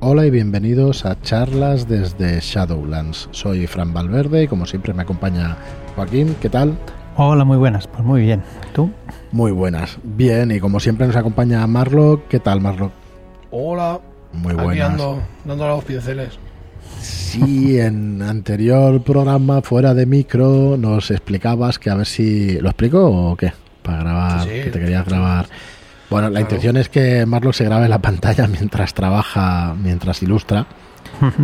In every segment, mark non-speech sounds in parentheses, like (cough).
Hola y bienvenidos a charlas desde Shadowlands. Soy Fran Valverde y como siempre me acompaña Joaquín. ¿Qué tal? Hola, muy buenas. Pues muy bien. ¿Tú? Muy buenas. Bien, y como siempre nos acompaña Marlock. ¿Qué tal, Marlock? Hola. Muy Aquí buenas. ando, dándole a los pinceles. Sí, en anterior programa, fuera de micro, nos explicabas que a ver si... ¿Lo explico o qué? Para grabar, Sí, sí. que te querías grabar... Bueno, la Claro. intención es que Marlock se grabe la (laughs) pantalla mientras trabaja, mientras ilustra.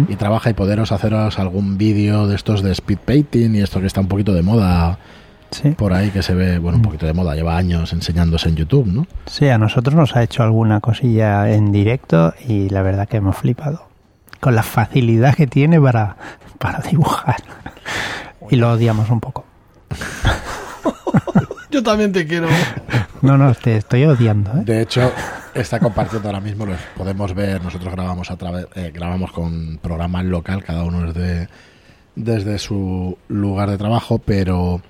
y trabaja y poderos haceros algún vídeo de estos de speed painting y esto que está un poquito de moda Sí. por ahí que se ve, bueno, un poquito de moda, lleva años enseñándose en YouTube, ¿no? Sí, a nosotros nos ha hecho alguna cosilla en directo y la verdad que hemos flipado. Con la facilidad que tiene para, para dibujar. Y lo odiamos un poco. (laughs) Yo también te quiero. (laughs) No, no, te estoy odiando. ¿eh? De hecho, está compartiendo ahora mismo, lo podemos ver, nosotros grabamos a través, eh, grabamos con programa local, cada uno desde, desde su lugar de trabajo, pero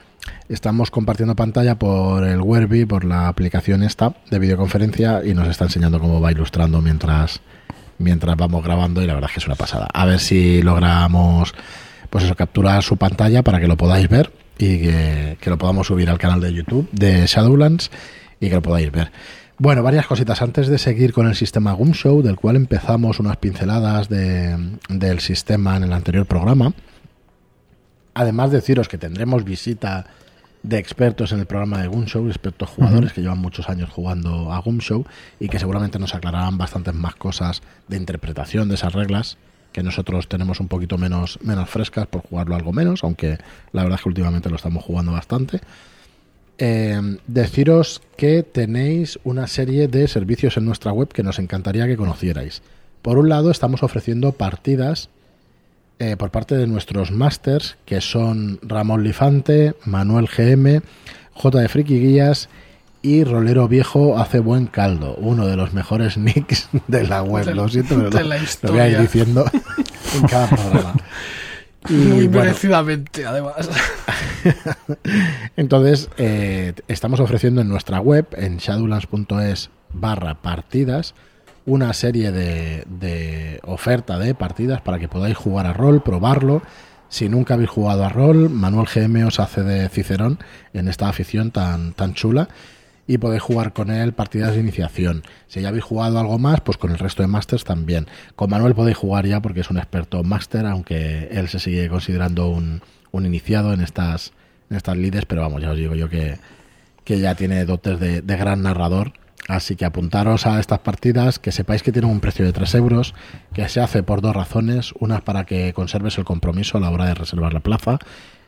estamos compartiendo pantalla por el Werby, por la aplicación esta de videoconferencia y nos está enseñando cómo va ilustrando mientras, mientras vamos grabando y la verdad es que es una pasada. A ver si logramos pues eso, capturar su pantalla para que lo podáis ver y que, que lo podamos subir al canal de YouTube de Shadowlands y que lo podáis ver. Bueno, varias cositas. Antes de seguir con el sistema Goom Show, del cual empezamos unas pinceladas de- del sistema en el anterior programa, además de deciros que tendremos visita de expertos en el programa de Goom Show, expertos jugadores que llevan muchos años jugando a Goom Show y que seguramente nos aclararán bastantes más cosas de interpretación de esas reglas que nosotros tenemos un poquito menos, menos frescas por jugarlo algo menos, aunque la verdad es que últimamente lo estamos jugando bastante. Eh, deciros que tenéis una serie de servicios en nuestra web que nos encantaría que conocierais. Por un lado, estamos ofreciendo partidas eh, por parte de nuestros masters, que son Ramón Lifante, Manuel GM, J de Friki Guías y Rolero Viejo hace buen caldo, uno de los mejores (laughs) nicks de la web. De- lo siento, pero de lo, la lo voy a ir diciendo (laughs) en cada programa. Y Muy bueno, merecidamente, además. (laughs) entonces, eh, estamos ofreciendo en nuestra web, en shadowlands.es barra partidas, una serie de, de oferta de partidas para que podáis jugar a rol, probarlo. Si nunca habéis jugado a rol, Manuel GM os hace de Cicerón en esta afición tan, tan chula y podéis jugar con él partidas de iniciación. Si ya habéis jugado algo más, pues con el resto de masters también. Con Manuel podéis jugar ya porque es un experto máster, aunque él se sigue considerando un, un iniciado en estas, en estas lides, pero vamos, ya os digo yo que, que ya tiene dotes de, de gran narrador. Así que apuntaros a estas partidas, que sepáis que tienen un precio de 3 euros, que se hace por dos razones. Una es para que conserves el compromiso a la hora de reservar la plaza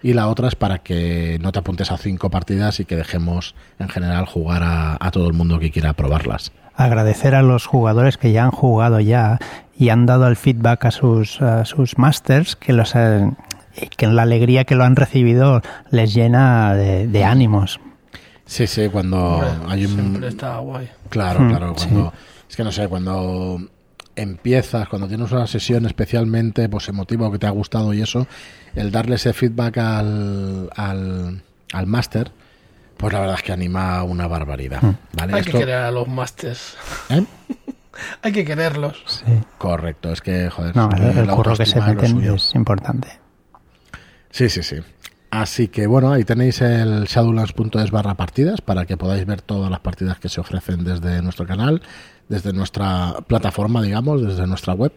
y la otra es para que no te apuntes a cinco partidas y que dejemos en general jugar a, todo el mundo que quiera probarlas. Agradecer a los jugadores que ya han jugado ya y han dado el feedback a sus, a sus masters, que los han- que la alegría que lo han recibido les llena de ánimos. Sí, sí, cuando Hombre, hay un... Siempre está guay. Claro, Hmm, claro. sí. Cuando, Es que no sé, cuando empiezas, cuando tienes una sesión especialmente pues emotiva o que te ha gustado y eso, el darle ese feedback al, al, al máster, pues la verdad es que anima una barbaridad. Hmm. ¿vale? Hay Esto- que querer a los masters. ¿eh? (laughs) Hay que quererlos. Sí. Correcto, es que, joder, No, eh, el curro que se meten es importante. Sí, sí, sí. Así que bueno, ahí tenéis el shadowlands.es barra partidas para que podáis ver todas las partidas que se ofrecen desde nuestro canal, desde nuestra plataforma, digamos, desde nuestra web.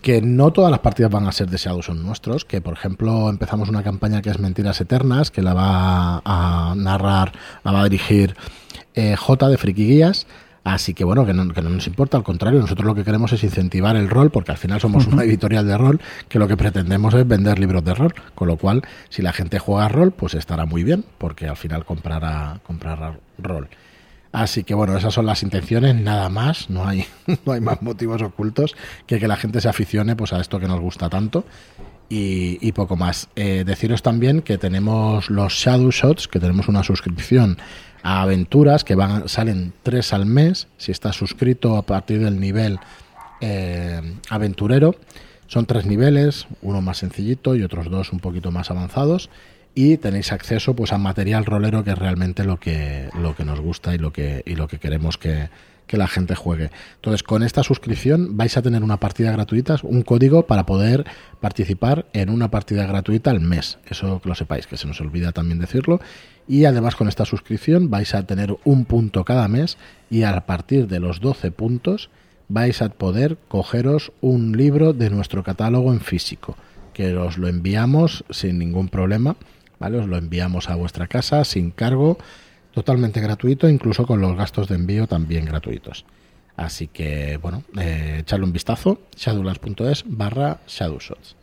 Que no todas las partidas van a ser de Shadow son nuestros, que por ejemplo empezamos una campaña que es Mentiras Eternas, que la va a narrar, la va a dirigir eh, J de Friki Guías. Así que bueno, que no, que no nos importa, al contrario, nosotros lo que queremos es incentivar el rol, porque al final somos una editorial de rol, que lo que pretendemos es vender libros de rol, con lo cual, si la gente juega rol, pues estará muy bien, porque al final comprará, comprará rol. Así que bueno, esas son las intenciones, nada más, no hay, (laughs) no hay más motivos ocultos que que la gente se aficione pues a esto que nos gusta tanto y, y poco más. Eh, deciros también que tenemos los Shadow Shots, que tenemos una suscripción a aventuras que van salen tres al mes, si estás suscrito a partir del nivel eh, aventurero. Son tres niveles, uno más sencillito y otros dos un poquito más avanzados. Y tenéis acceso pues a material rolero que es realmente lo que, lo que nos gusta y lo que, y lo que queremos que, que la gente juegue. Entonces, con esta suscripción vais a tener una partida gratuita, un código para poder participar en una partida gratuita al mes. Eso que lo sepáis, que se nos olvida también decirlo. Y además con esta suscripción vais a tener un punto cada mes y a partir de los 12 puntos vais a poder cogeros un libro de nuestro catálogo en físico, que os lo enviamos sin ningún problema, ¿vale? Os lo enviamos a vuestra casa sin cargo, totalmente gratuito, incluso con los gastos de envío también gratuitos. Así que, bueno, eh, echarle un vistazo, shadowlands.es barra shadowshots.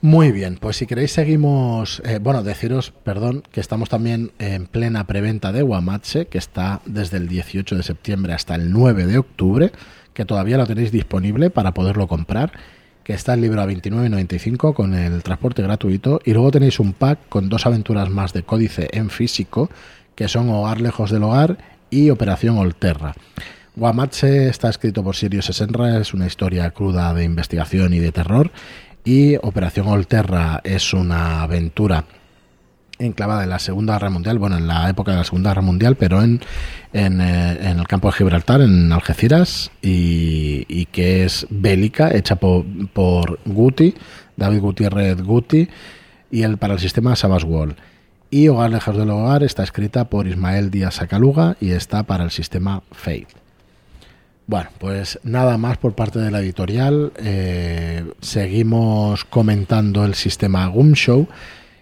Muy bien, pues si queréis seguimos, eh, bueno, deciros, perdón, que estamos también en plena preventa de Guamache, que está desde el 18 de septiembre hasta el 9 de octubre, que todavía lo tenéis disponible para poderlo comprar, que está el libro a 29.95 con el transporte gratuito, y luego tenéis un pack con dos aventuras más de códice en físico, que son Hogar lejos del hogar y Operación Olterra. Guamache está escrito por Sirius Esenra, es una historia cruda de investigación y de terror y Operación Olterra es una aventura enclavada en la Segunda Guerra Mundial, bueno, en la época de la Segunda Guerra Mundial, pero en, en, eh, el campo de Gibraltar, en Algeciras, y, que es bélica, hecha por, por Guti, David Gutiérrez Guti, y el, para el sistema Savage Wall. Y Hogar Lejos del Hogar está escrita por Ismael Díaz Acaluga y está para el sistema Fate. Bueno, pues nada más por parte de la editorial. Eh, seguimos comentando el sistema Gumshow.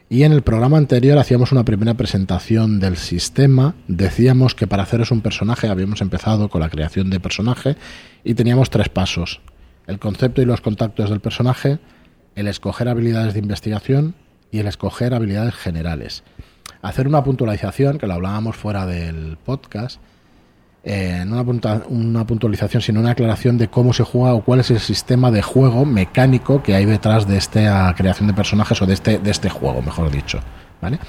Y en el programa anterior hacíamos una primera presentación del sistema. Decíamos que para haceros un personaje habíamos empezado con la creación de personaje y teníamos tres pasos. El concepto y los contactos del personaje, el escoger habilidades de investigación y el escoger habilidades generales. Hacer una puntualización, que lo hablábamos fuera del podcast, eh, no una, una puntualización, sino una aclaración de cómo se juega o cuál es el sistema de juego mecánico que hay detrás de esta creación de personajes o de este, de este juego, mejor dicho. ¿Vale?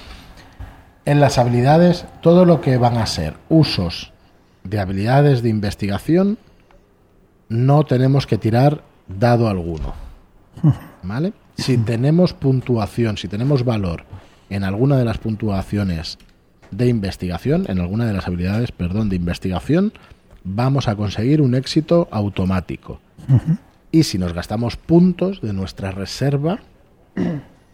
En las habilidades, todo lo que van a ser usos de habilidades de investigación, no tenemos que tirar dado alguno. ¿Vale? Si tenemos puntuación, si tenemos valor en alguna de las puntuaciones de investigación, en alguna de las habilidades, perdón, de investigación, vamos a conseguir un éxito automático. Y si nos gastamos puntos de nuestra reserva,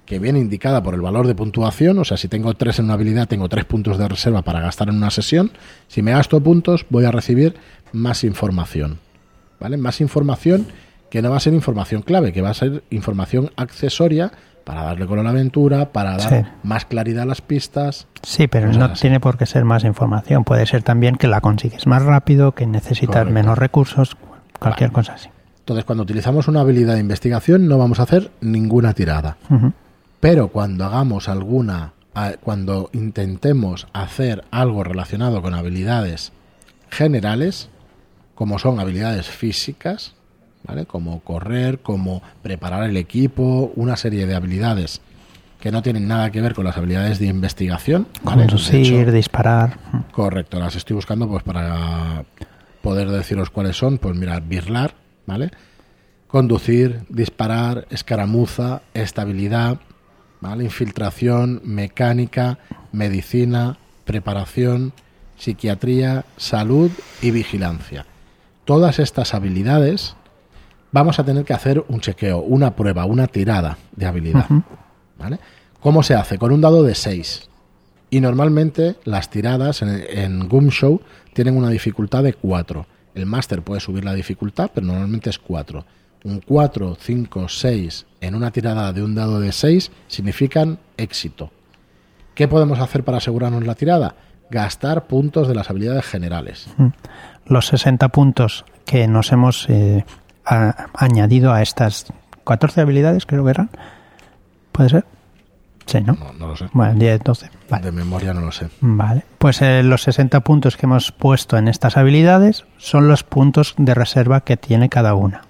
que viene indicada por el valor de puntuación, o sea, si tengo tres en una habilidad, tengo tres puntos de reserva para gastar en una sesión. Si me gasto puntos, voy a recibir más información. ¿Vale? Más información que no va a ser información clave, que va a ser información accesoria para darle color a la aventura, para dar Sí. más claridad a las pistas. Sí, pero no así. tiene por qué ser más información. Puede ser también que la consigues más rápido, que necesitas Correcto. menos recursos, cualquier cosa así. Entonces, cuando utilizamos una habilidad de investigación, no vamos a hacer ninguna tirada. Pero cuando hagamos alguna, cuando intentemos hacer algo relacionado con habilidades generales, como son habilidades físicas, ¿vale? Como correr, como preparar el equipo, una serie de habilidades que no tienen nada que ver con las habilidades de investigación. Conducir, hecho, disparar. Correcto, las estoy buscando pues para poder deciros cuáles son. Pues mira, birlar, ¿vale? Conducir, disparar, escaramuza, estabilidad, ¿vale? Infiltración, mecánica, medicina, preparación, psiquiatría, salud y vigilancia. Todas estas habilidades vamos a tener que hacer un chequeo, una prueba, una tirada de habilidad. ¿Vale? ¿Cómo se hace? Con un dado de 6. Y normalmente las tiradas en, en Goom Show tienen una dificultad de 4. El máster puede subir la dificultad, pero normalmente es 4. Un 4, 5, 6 en una tirada de un dado de 6 significan éxito. ¿Qué podemos hacer para asegurarnos la tirada? Gastar puntos de las habilidades generales. Los 60 puntos que nos hemos eh, a- añadido a estas 14 habilidades, creo que eran. ¿Puede ser? Sí, ¿no? No, no lo sé. Bueno, 10, 12. Vale. De memoria no lo sé. Vale, pues eh, los 60 puntos que hemos puesto en estas habilidades son los puntos de reserva que tiene cada una.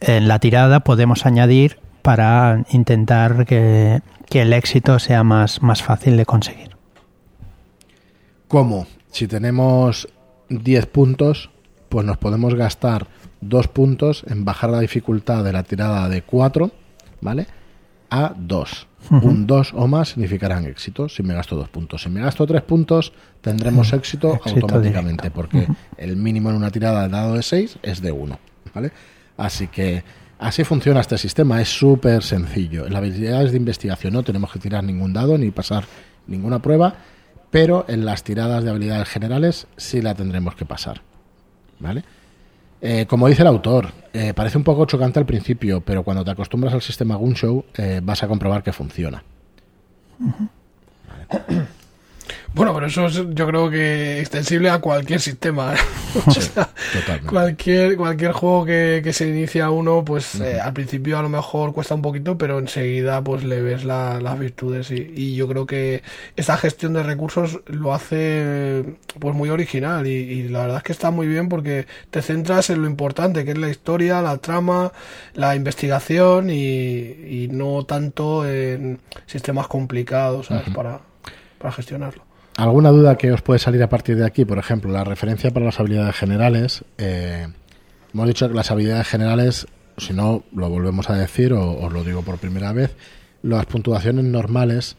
En la tirada podemos añadir para intentar que, que el éxito sea más, más fácil de conseguir. ¿Cómo? Si tenemos 10 puntos, pues nos podemos gastar 2 puntos en bajar la dificultad de la tirada de 4, ¿vale? A 2. Un 2 o más significarán éxito si me gasto dos puntos. Si me gasto tres puntos, tendremos éxito, Éxito automáticamente, directo. porque el mínimo en una tirada de dado de 6 es de 1. ¿vale? Así que así funciona este sistema, es súper sencillo. En las habilidades de investigación no tenemos que tirar ningún dado ni pasar ninguna prueba, pero en las tiradas de habilidades generales sí la tendremos que pasar. ¿Vale? Eh, como dice el autor, eh, parece un poco chocante al principio, pero cuando te acostumbras al sistema Gunshow eh, vas a comprobar que funciona. Bueno, pero eso es, yo creo que extensible a cualquier sistema. ¿eh? (laughs) O sea, cualquier, cualquier juego que, que se inicia uno, pues eh, al principio a lo mejor cuesta un poquito, pero enseguida pues le ves la- las virtudes y, y yo creo que esta gestión de recursos lo hace pues muy original y, y la verdad es que está muy bien porque te centras en lo importante que es la historia, la trama, la investigación y, y no tanto en sistemas complicados ¿sabes? para, para gestionarlo. ¿Alguna duda que os puede salir a partir de aquí? Por ejemplo, la referencia para las habilidades generales. eh, hemos dicho que las habilidades generales, si no lo volvemos a decir o os lo digo por primera vez, las puntuaciones normales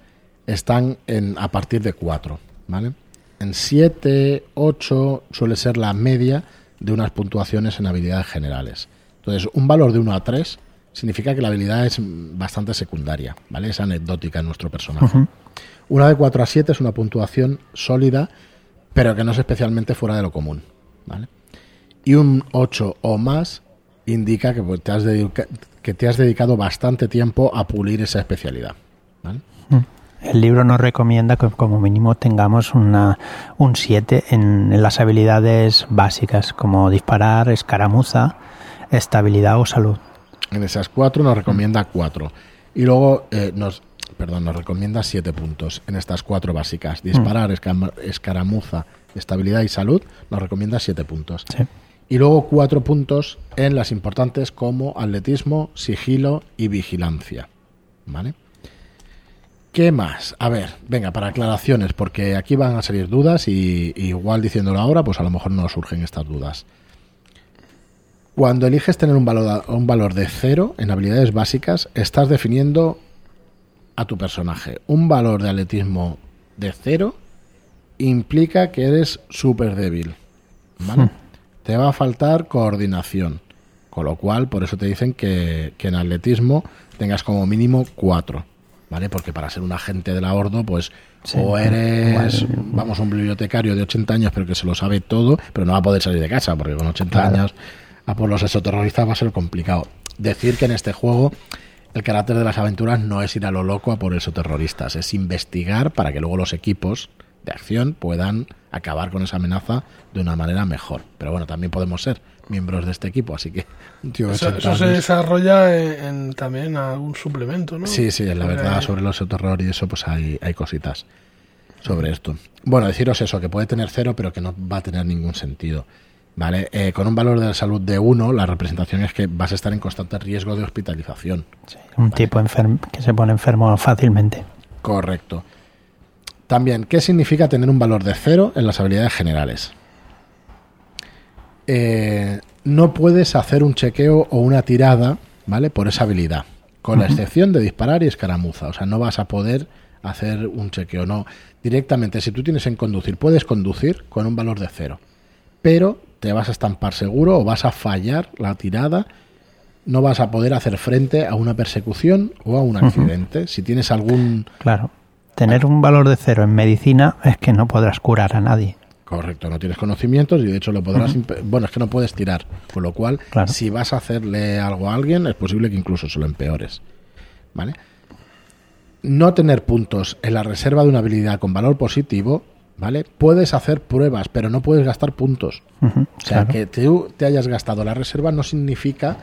están en, a partir de 4. ¿vale? En 7, 8 suele ser la media de unas puntuaciones en habilidades generales. Entonces, un valor de 1 a 3 significa que la habilidad es bastante secundaria, ¿vale? Es anecdótica en nuestro personaje. Una de 4 a 7 es una puntuación sólida, pero que no es especialmente fuera de lo común. ¿vale? Y un 8 o más indica que, pues, te has que te has dedicado bastante tiempo a pulir esa especialidad. ¿vale? El libro nos recomienda que como mínimo tengamos una, un 7 en, en las habilidades básicas, como disparar, escaramuza, estabilidad o salud. En esas 4 nos recomienda 4. Y luego eh, nos, perdón, nos recomienda 7 puntos en estas 4 básicas. Disparar, escama- escaramuza, estabilidad y salud nos recomienda 7 puntos. Sí. Y luego cuatro puntos en las importantes como atletismo, sigilo y vigilancia. ¿Vale? ¿Qué más? A ver, venga, para aclaraciones, porque aquí van a salir dudas y, y igual diciéndolo ahora, pues a lo mejor no surgen estas dudas. Cuando eliges tener un valor, un valor de cero en habilidades básicas, estás definiendo a tu personaje. Un valor de atletismo de cero implica que eres súper débil. ¿Vale? Te va a faltar coordinación. Con lo cual, por eso te dicen que, que en atletismo tengas como mínimo cuatro. ¿Vale? Porque para ser un agente de la Ordo, pues Sí, o eres, igual. vamos, un bibliotecario de 80 años, pero que se lo sabe todo, pero no va a poder salir de casa, porque con 80 Claro. años a por los exoterroristas va a ser complicado. Decir que en este juego el carácter de las aventuras no es ir a lo loco a por exoterroristas, es investigar para que luego los equipos de acción puedan acabar con esa amenaza de una manera mejor. Pero bueno, también podemos ser miembros de este equipo, así que (laughs) tío Eso, 80 eso se desarrolla en, en también algún suplemento, ¿no? Sí, sí, la verdad, sobre los terror y eso, pues hay, hay cositas sobre esto. Bueno, deciros eso, que puede tener cero, pero que no va a tener ningún sentido. ¿Vale? Eh, con un valor de salud de 1, la representación es que vas a estar en constante riesgo de hospitalización. Un tipo que se pone enfermo fácilmente. Correcto. También, ¿qué significa tener un valor de cero en las habilidades generales? Eh, no puedes hacer un chequeo o una tirada, ¿vale? Por esa habilidad, con la excepción de disparar y escaramuza. O sea, no vas a poder hacer un chequeo, no. Directamente, si tú tienes en conducir, puedes conducir con un valor de cero, pero te vas a estampar seguro o vas a fallar la tirada no vas a poder hacer frente a una persecución o a un accidente. Si tienes algún... Claro. Tener un valor de cero en medicina es que no podrás curar a nadie. Correcto, no tienes conocimientos y de hecho lo podrás... Bueno, es que no puedes tirar. Con lo cual, Claro. si vas a hacerle algo a alguien, es posible que incluso se lo empeores. ¿Vale? No tener puntos en la reserva de una habilidad con valor positivo, ¿vale? Puedes hacer pruebas, pero no puedes gastar puntos. O sea, claro. que tú te hayas gastado la reserva no significa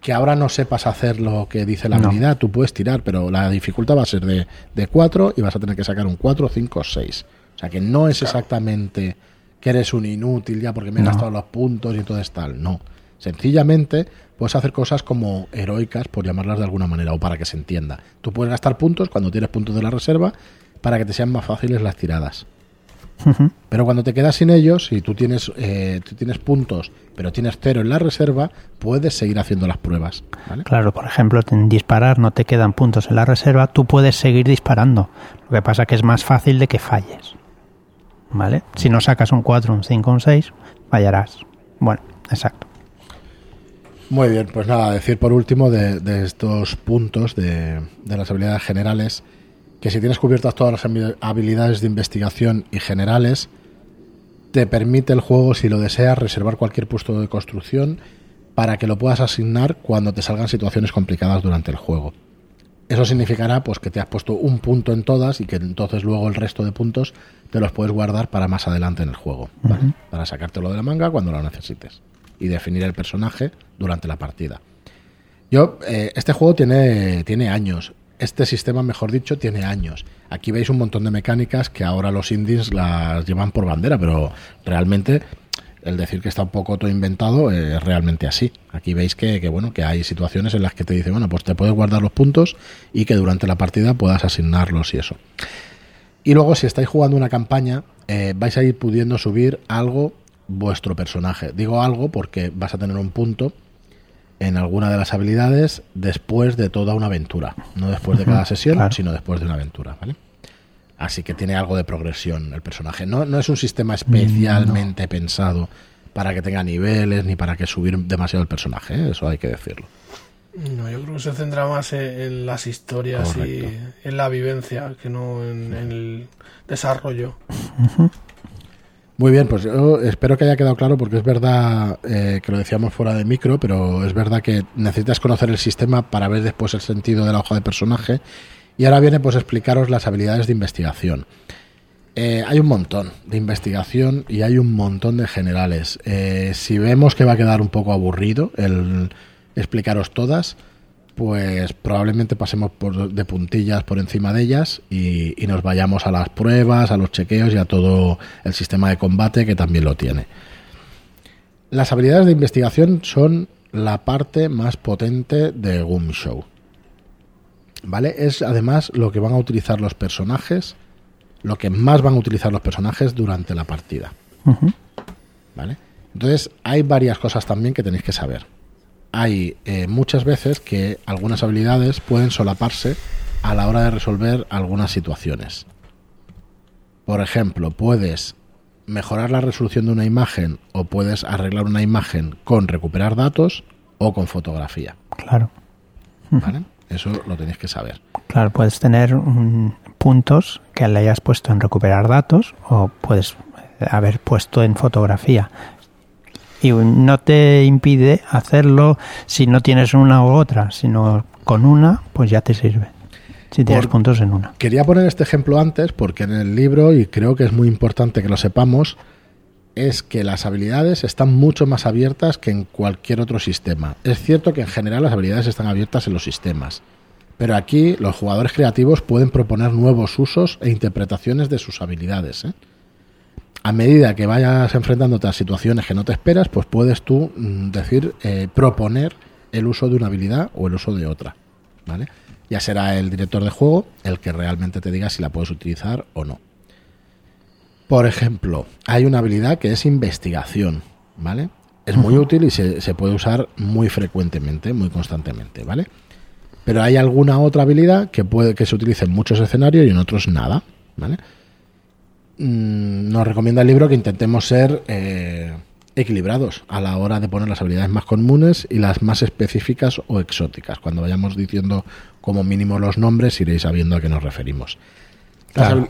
que ahora no sepas hacer lo que dice la No. habilidad. Tú puedes tirar, pero la dificultad va a ser de, de 4 y vas a tener que sacar un 4, 5, 6. O sea, que no es exactamente que eres un inútil ya porque me he No. gastado los puntos y entonces tal. No. Sencillamente puedes hacer cosas como heroicas, por llamarlas de alguna manera, o para que se entienda. Tú puedes gastar puntos cuando tienes puntos de la reserva para que te sean más fáciles las tiradas. Pero cuando te quedas sin ellos, si tú tienes, eh, tú tienes puntos, pero tienes cero en la reserva, puedes seguir haciendo las pruebas. ¿vale? Claro, por ejemplo, en disparar no te quedan puntos en la reserva, tú puedes seguir disparando. Lo que pasa que es más fácil de que falles. ¿Vale? Si no sacas un 4, un 5, un 6, fallarás. Bueno, exacto. Muy bien, pues nada, decir por último de, de estos puntos de, de las habilidades generales, que si tienes cubiertas todas las habi- habilidades de investigación y generales, te permite el juego, si lo deseas, reservar cualquier puesto de construcción para que lo puedas asignar cuando te salgan situaciones complicadas durante el juego. Eso significará pues que te has puesto un punto en todas y que entonces luego el resto de puntos te los puedes guardar para más adelante en el juego, ¿vale? para sacártelo de la manga cuando lo necesites y definir el personaje durante la partida. Yo, eh, este juego tiene, tiene años. Este sistema, mejor dicho, tiene años. Aquí veis un montón de mecánicas que ahora los indies las llevan por bandera, pero realmente el decir que está un poco todo inventado es realmente así. Aquí veis que, que, bueno que hay situaciones en las que te dice, bueno, pues te puedes guardar los puntos y que durante la partida puedas asignarlos y eso. Y luego, si estáis jugando una campaña, eh, vais a ir pudiendo subir algo vuestro personaje. Digo algo porque vas a tener un punto en alguna de las habilidades después de toda una aventura. No después de cada sesión, claro. sino después de una aventura, ¿vale? Así que tiene algo de progresión el personaje. No, no es un sistema especialmente pensado para que tenga niveles ni para que subir demasiado el personaje, ¿eh? eso hay que decirlo. No, yo creo que se centra más en, en las historias Correcto. y en la vivencia que no en, en el desarrollo. Muy bien, pues yo espero que haya quedado claro porque es verdad eh, que lo decíamos fuera de micro, pero es verdad que necesitas conocer el sistema para ver después el sentido de la hoja de personaje. Y ahora viene pues explicaros las habilidades de investigación. Eh, hay un montón de investigación y hay un montón de generales. Eh, si vemos que va a quedar un poco aburrido el explicaros todas, pues probablemente pasemos por, de puntillas por encima de ellas y, y nos vayamos a las pruebas, a los chequeos y a todo el sistema de combate que también lo tiene. Las habilidades de investigación son la parte más potente de Goom Show. ¿Vale? Es además lo que van a utilizar los personajes, lo que más van a utilizar los personajes durante la partida. ¿Vale? Entonces, hay varias cosas también que tenéis que saber. Hay eh, muchas veces que algunas habilidades pueden solaparse a la hora de resolver algunas situaciones. Por ejemplo, puedes mejorar la resolución de una imagen o puedes arreglar una imagen con recuperar datos o con fotografía. Claro. ¿Vale? Eso lo tenéis que saber. Claro, puedes tener puntos que le hayas puesto en recuperar datos o puedes haber puesto en fotografía. Y no te impide hacerlo si no tienes una u otra, sino con una, pues ya te sirve. Si tienes Por- puntos en una. Quería poner este ejemplo antes porque en el libro, y creo que es muy importante que lo sepamos, es que las habilidades están mucho más abiertas que en cualquier otro sistema. Es cierto que en general las habilidades están abiertas en los sistemas, pero aquí los jugadores creativos pueden proponer nuevos usos e interpretaciones de sus habilidades. ¿eh? A medida que vayas enfrentándote a situaciones que no te esperas, pues puedes tú mm, decir, eh, proponer el uso de una habilidad o el uso de otra. ¿Vale? Ya será el director de juego el que realmente te diga si la puedes utilizar o no. Por ejemplo, hay una habilidad que es investigación, ¿vale? Es muy útil y se, se puede usar muy frecuentemente, muy constantemente, ¿vale? Pero hay alguna otra habilidad que puede que se utilice en muchos escenarios y en otros nada, ¿vale? Mm, nos recomienda el libro que intentemos ser eh, equilibrados a la hora de poner las habilidades más comunes y las más específicas o exóticas. Cuando vayamos diciendo como mínimo los nombres, iréis sabiendo a qué nos referimos. Claro.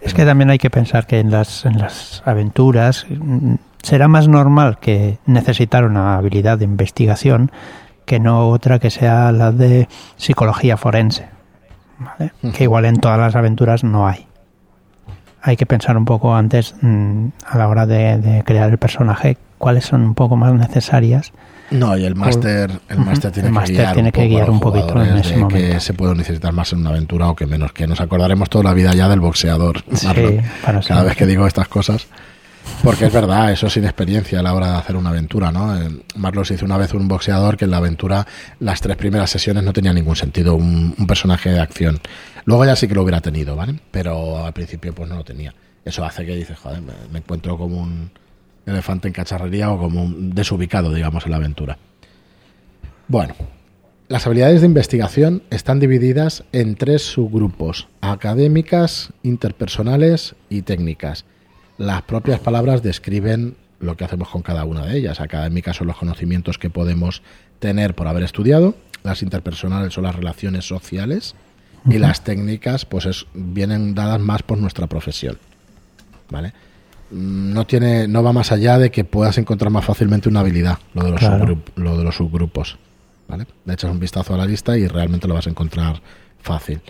Es que también hay que pensar que en las, en las aventuras mm, será más normal que necesitar una habilidad de investigación que no otra que sea la de psicología forense. ¿vale? Que igual en todas las aventuras no hay. Hay que pensar un poco antes, mm, a la hora de, de crear el personaje, cuáles son un poco más necesarias. No, y el máster, el máster tiene El que guiar, tiene un que guiar poquito en ese momento. que se puede necesitar más en una aventura o que menos, que nos acordaremos toda la vida ya del boxeador. Sí, Marlon, cada vez que digo estas cosas. Porque es verdad, eso sin experiencia a la hora de hacer una aventura, ¿no? Eh, Marlos hizo una vez un boxeador que en la aventura las tres primeras sesiones no tenía ningún sentido, un, personaje de acción. Luego ya sí que lo hubiera tenido, ¿vale? Pero al principio pues no lo tenía. Eso hace que dices, joder, me, me encuentro como un elefante en cacharrería o como un desubicado, digamos, en la aventura. Bueno, las habilidades de investigación están divididas en tres subgrupos, académicas, interpersonales y técnicas. Las propias palabras describen lo que hacemos con cada una de ellas. Académicas son los conocimientos que podemos tener por haber estudiado, las interpersonales son las relaciones sociales y las técnicas pues es, vienen dadas más por nuestra profesión. ¿Vale? No tiene no va más allá de que puedas encontrar más fácilmente una habilidad, lo de los, Claro. subgrup- lo de los subgrupos. ¿Vale? Le echas un vistazo a la lista y realmente lo vas a encontrar fácil.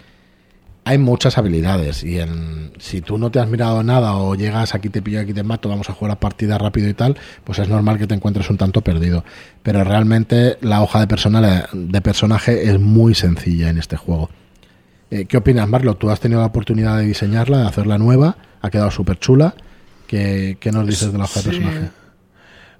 Hay muchas habilidades y en, si tú no te has mirado nada o llegas aquí te pillo, aquí te mato, vamos a jugar a partida rápido y tal, pues es normal que te encuentres un tanto perdido. Pero realmente la hoja de, persona- de personaje es muy sencilla en este juego. Eh, ¿Qué opinas, Marlo? Tú has tenido la oportunidad de diseñarla, de hacerla nueva, ha quedado súper chula. ¿Qué, qué nos dices de la hoja de personaje?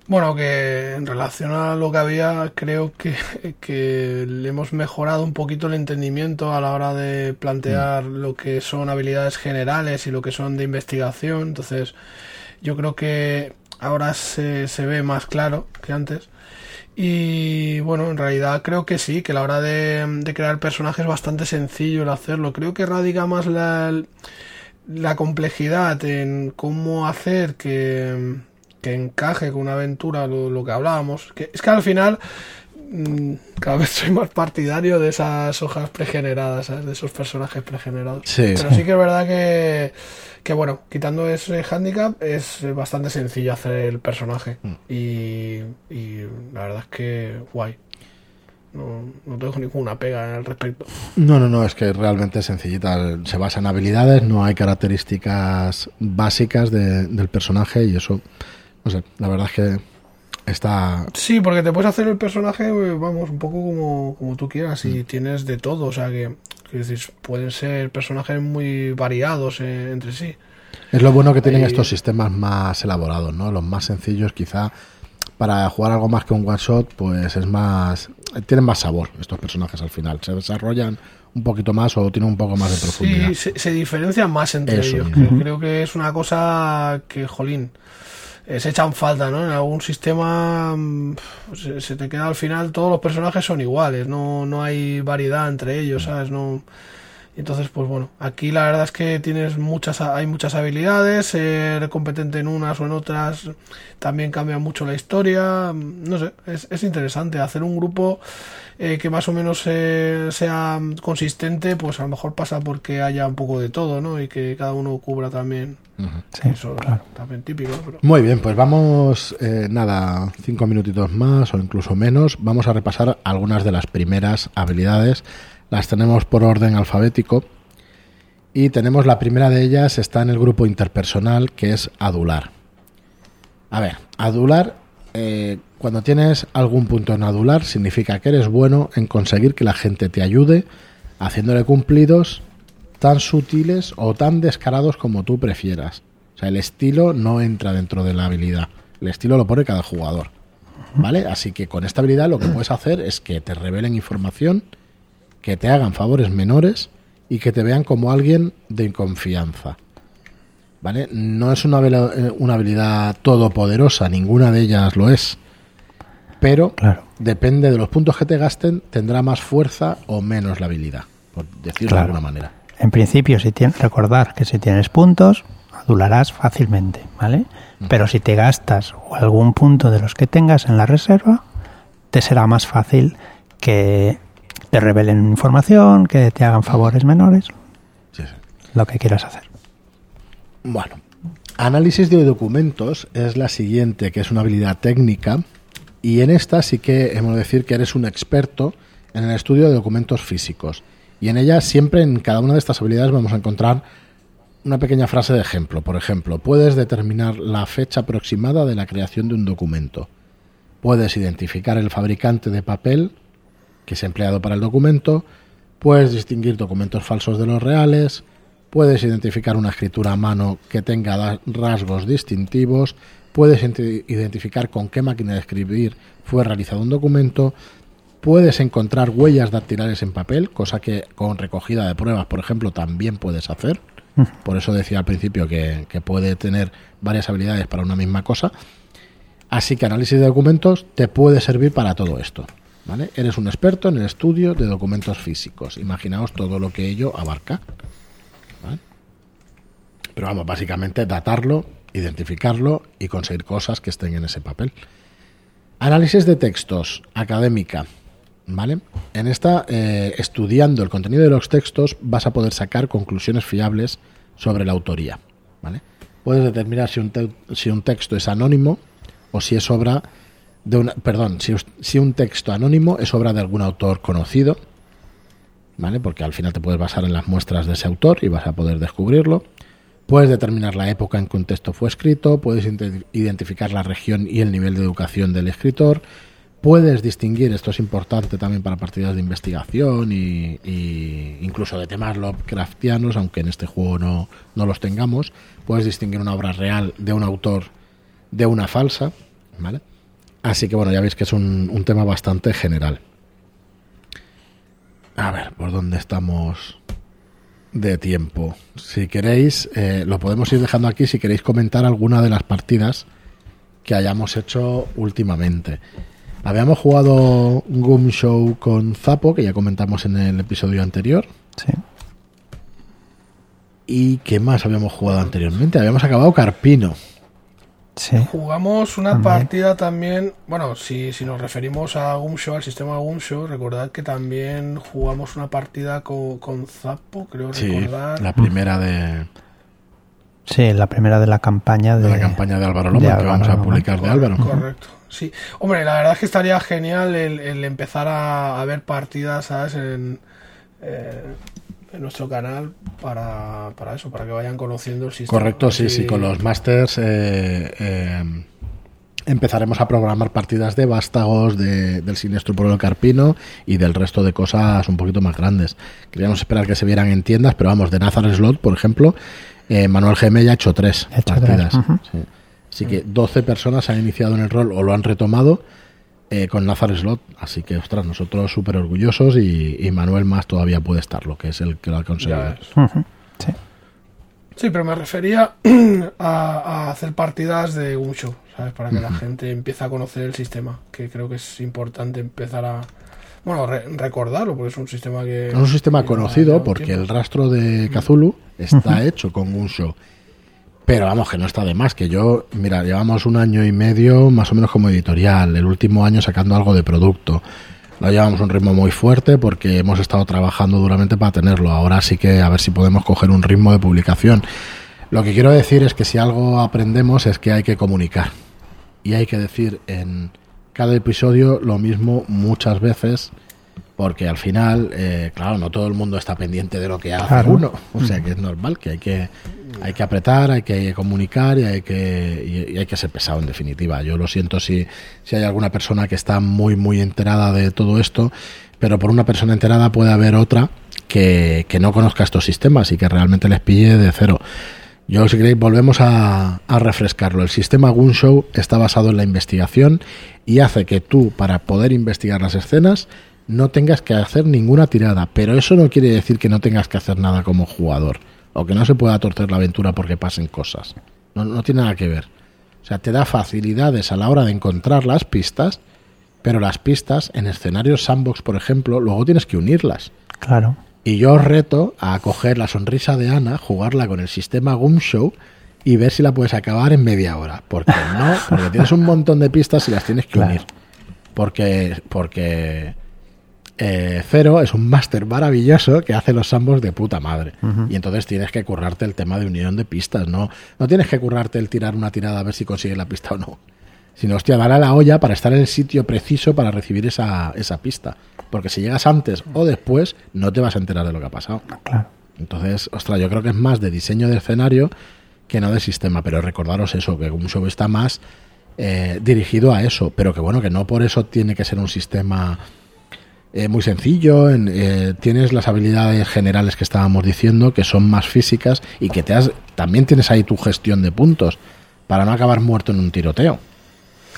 Bueno, que en relación a lo que había, creo que, que le hemos mejorado un poquito el entendimiento a la hora de plantear lo que son habilidades generales y lo que son de investigación. Entonces, yo creo que ahora se, se ve más claro que antes. Y bueno, en realidad creo que sí, que a la hora de, de crear personajes es bastante sencillo el hacerlo. Creo que radica más la, la complejidad en cómo hacer que, que encaje con una aventura lo, lo que hablábamos. Que, es que al final mm, cada vez soy más partidario de esas hojas pregeneradas, ¿sabes? de esos personajes pregenerados. Sí, Pero sí que es verdad que, que bueno, quitando ese handicap, es bastante sencillo hacer el personaje. Y, y la verdad es que guay. No, no tengo ninguna pega al respecto. No, no, no, es que realmente es sencillita. Se basa en habilidades, no hay características básicas de- del personaje y eso, no sé, la verdad es que está... Sí, porque te puedes hacer el personaje, eh, vamos, un poco como, como tú quieras y tienes de todo, o sea que, que pueden ser personajes muy variados eh, entre sí. Es lo bueno que tienen Ahí- estos sistemas más elaborados, ¿no? Los más sencillos quizá para jugar algo más que un one shot, pues es más... Tienen más sabor estos personajes al final. Se desarrollan un poquito más o tienen un poco más de profundidad. Sí, se, se diferencian más entre Eso ellos. que Creo que es una cosa que, jolín, eh, se echan falta, ¿no? En algún sistema mm, se, se te queda al final, todos los personajes son iguales, no, no hay variedad entre ellos, ¿sabes? No... Entonces, pues bueno, aquí la verdad es que tienes muchas, hay muchas habilidades, ser competente en unas o en otras también cambia mucho la historia, no sé, es, es interesante hacer un grupo eh, que más o menos eh, sea consistente, pues a lo mejor pasa porque haya un poco de todo, ¿no? Y que cada uno cubra también. Sí, eso, claro. también típico, pero... Muy bien, pues vamos, eh, nada, cinco minutitos más o incluso menos. Vamos a repasar algunas de las primeras habilidades. Las tenemos por orden alfabético. Y tenemos la primera de ellas, está en el grupo interpersonal, que es adular. A ver, adular, eh, cuando tienes algún punto en adular, significa que eres bueno en conseguir que la gente te ayude, haciéndole cumplidos tan sutiles o tan descarados como tú prefieras. O sea, el estilo no entra dentro de la habilidad. El estilo lo pone cada jugador. ¿Vale? Así que con esta habilidad lo que puedes hacer es que te revelen información, que te hagan favores menores y que te vean como alguien de confianza. ¿Vale? No es una, eh, una habilidad todopoderosa, ninguna de ellas lo es. Pero Claro. depende de los puntos que te gasten, tendrá más fuerza o menos la habilidad, por decirlo Claro. de alguna manera. En principio, si tienes, recordar que si tienes puntos, adularás fácilmente, ¿vale? Pero si te gastas algún punto de los que tengas en la reserva, te será más fácil que te revelen información, que te hagan favores menores, Sí, sí. lo que quieras hacer. Bueno, análisis de documentos es la siguiente, que es una habilidad técnica, y en esta sí que hemos de decir que eres un experto en el estudio de documentos físicos. Y en ella siempre en cada una de estas habilidades vamos a encontrar una pequeña frase de ejemplo. Por ejemplo, puedes determinar la fecha aproximada de la creación de un documento. Puedes identificar el fabricante de papel que se ha empleado para el documento. Puedes distinguir documentos falsos de los reales. Puedes identificar una escritura a mano que tenga rasgos distintivos. Puedes enti- identificar con qué máquina de escribir fue realizado un documento. Puedes encontrar huellas dactilares en papel, cosa que con recogida de pruebas, por ejemplo, también puedes hacer. Por eso decía al principio que, que puede tener varias habilidades para una misma cosa. Así que análisis de documentos te puede servir para todo esto. ¿Vale? Eres un experto en el estudio de documentos físicos. Imaginaos todo lo que ello abarca. ¿vale? Pero vamos, básicamente datarlo, identificarlo y conseguir cosas que estén en ese papel. Análisis de textos, académica. ¿Vale? En esta, eh, estudiando el contenido de los textos, vas a poder sacar conclusiones fiables sobre la autoría. ¿vale? Puedes determinar si un, te- si un texto es anónimo o si es obra de una. Perdón, si, si un texto anónimo es obra de algún autor conocido. ¿Vale? Porque al final te puedes basar en las muestras de ese autor y vas a poder descubrirlo. Puedes determinar la época en que un texto fue escrito, puedes identificar la región y el nivel de educación del escritor, puedes distinguir, esto es importante también para partidas de investigación y, y incluso de temas Lovecraftianos, aunque en este juego no, no los tengamos, puedes distinguir una obra real de un autor de una falsa, ¿vale? Así que bueno, ya veis que es un, un tema bastante general. A ver, ¿por dónde estamos de tiempo? Si queréis, eh, lo podemos ir dejando aquí si queréis comentar alguna de las partidas que hayamos hecho últimamente. Habíamos jugado Goom Show con Zapo, que ya comentamos en el episodio anterior. Sí. ¿Y qué más habíamos jugado anteriormente? Habíamos acabado Carpino. Sí. Jugamos una También. partida también, bueno, si, si nos referimos a Gumshow, al sistema Gumshow, recordad que también jugamos una partida con, con Zappo, creo Sí, recordar. la primera de, Sí, la primera de la campaña de, de la campaña de Álvaro de Loma, que Álvaro vamos a Loma. publicar de Álvaro. Correcto, sí. Hombre, la verdad es que estaría genial el, el empezar a, a ver partidas, ¿sabes? En, eh, en nuestro canal para, para eso, para que vayan conociendo el sistema. Correcto, sí, sí, con los masters eh, eh, empezaremos a programar partidas de vástagos, de, del siniestro pueblo Carpino y del resto de cosas un poquito más grandes. Queríamos esperar que se vieran en tiendas, pero vamos, de Nazar Slot, por ejemplo, eh, Manuel GM ya ha hecho tres hecho partidas. tres, sí. Así que 12 personas han iniciado en el rol o lo han retomado eh, con Nazar Slot. Así que, ostras, nosotros súper orgullosos y, y Manuel más todavía puede estarlo, que es el que lo ha conseguido. Sí. Sí, pero me refería (clears throat) a, a hacer partidas de Gumshow, ¿sabes? Para que la gente empiece a conocer el sistema, que creo que es importante empezar a... Bueno, re- recordarlo, porque es un sistema que... Es un sistema conocido un porque tiempo. el rastro de Cthulhu está hecho con Gunshow. Pero vamos, que no está de más, que yo, mira, llevamos un año y medio más o menos como editorial, el último año sacando algo de producto. Lo llevamos a un ritmo muy fuerte porque hemos estado trabajando duramente para tenerlo. Ahora sí que a ver si podemos coger un ritmo de publicación. Lo que quiero decir es que si algo aprendemos es que hay que comunicar. Y hay que decir en cada episodio lo mismo muchas veces porque al final, eh, claro, no todo el mundo está pendiente de lo que hace Claro. uno. O sea que es normal que hay que hay que apretar, hay que comunicar y hay que y, hay que ser pesado en definitiva. Yo lo siento si si hay alguna persona que está muy muy enterada de todo esto, pero por una persona enterada puede haber otra que, que no conozca estos sistemas y que realmente les pille de cero. Yo, si queréis, volvemos a, a refrescarlo. El sistema Gunshow está basado en la investigación y hace que tú, para poder investigar las escenas, no tengas que hacer ninguna tirada. Pero eso no quiere decir que no tengas que hacer nada como jugador. O que no se pueda torcer la aventura porque pasen cosas. No, no tiene nada que ver. O sea, te da facilidades a la hora de encontrar las pistas, pero las pistas en escenarios sandbox, por ejemplo, luego tienes que unirlas. Claro. Y yo os reto a coger la sonrisa de Ana, jugarla con el sistema Gumshow y ver si la puedes acabar en media hora. Porque no, porque tienes un montón de pistas y las tienes que Claro. unir. Porque, porque eh, Cero es un máster maravilloso que hace los sambos de puta madre. Y entonces tienes que currarte el tema de unión de pistas. No, no tienes que currarte el tirar una tirada a ver si consigues la pista o no. Sino, hostia, dar a la olla para estar en el sitio preciso para recibir esa, esa pista. Porque si llegas antes o después, no te vas a enterar de lo que ha pasado. Claro. Entonces, ostras, yo creo que es más de diseño de escenario que no de sistema. Pero recordaros eso, que un show está más eh, dirigido a eso. Pero que bueno, que no por eso tiene que ser un sistema eh, muy sencillo. En, eh, tienes las habilidades generales que estábamos diciendo, que son más físicas y que te has, también tienes ahí tu gestión de puntos para no acabar muerto en un tiroteo.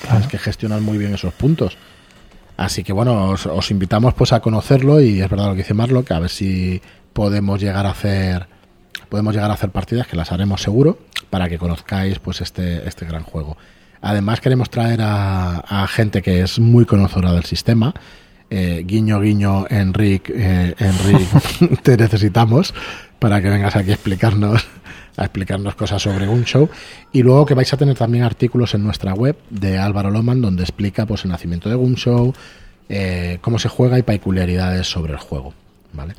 Tienes que gestionar muy bien esos puntos. Así que bueno, os, os invitamos pues a conocerlo y es verdad lo que dice Marlo, que a ver si podemos llegar a hacer podemos llegar a hacer partidas que las haremos seguro para que conozcáis pues este, este gran juego. Además queremos traer a, gente que es muy conocedora del sistema. Eh, guiño, guiño, Enric, eh, Enric, (laughs) te necesitamos para que vengas aquí a explicarnos, a explicarnos cosas sobre un show. Y luego que vais a tener también artículos en nuestra web de Álvaro Loman donde explica pues, el nacimiento de Gunshow, eh, cómo se juega y peculiaridades sobre el juego. ¿vale?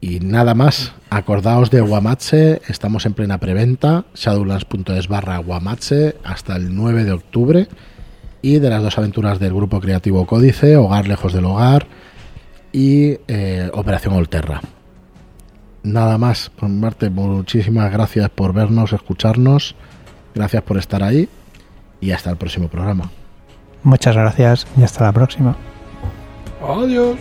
Y nada más, acordaos de Guamatse, estamos en plena preventa, shadowlands.es barra Guamatse hasta el 9 de octubre y de las dos aventuras del grupo creativo Códice, Hogar lejos del hogar y eh, Operación Olterra. Nada más, por Marte, muchísimas gracias por vernos, escucharnos, gracias por estar ahí y hasta el próximo programa. Muchas gracias y hasta la próxima. Adiós.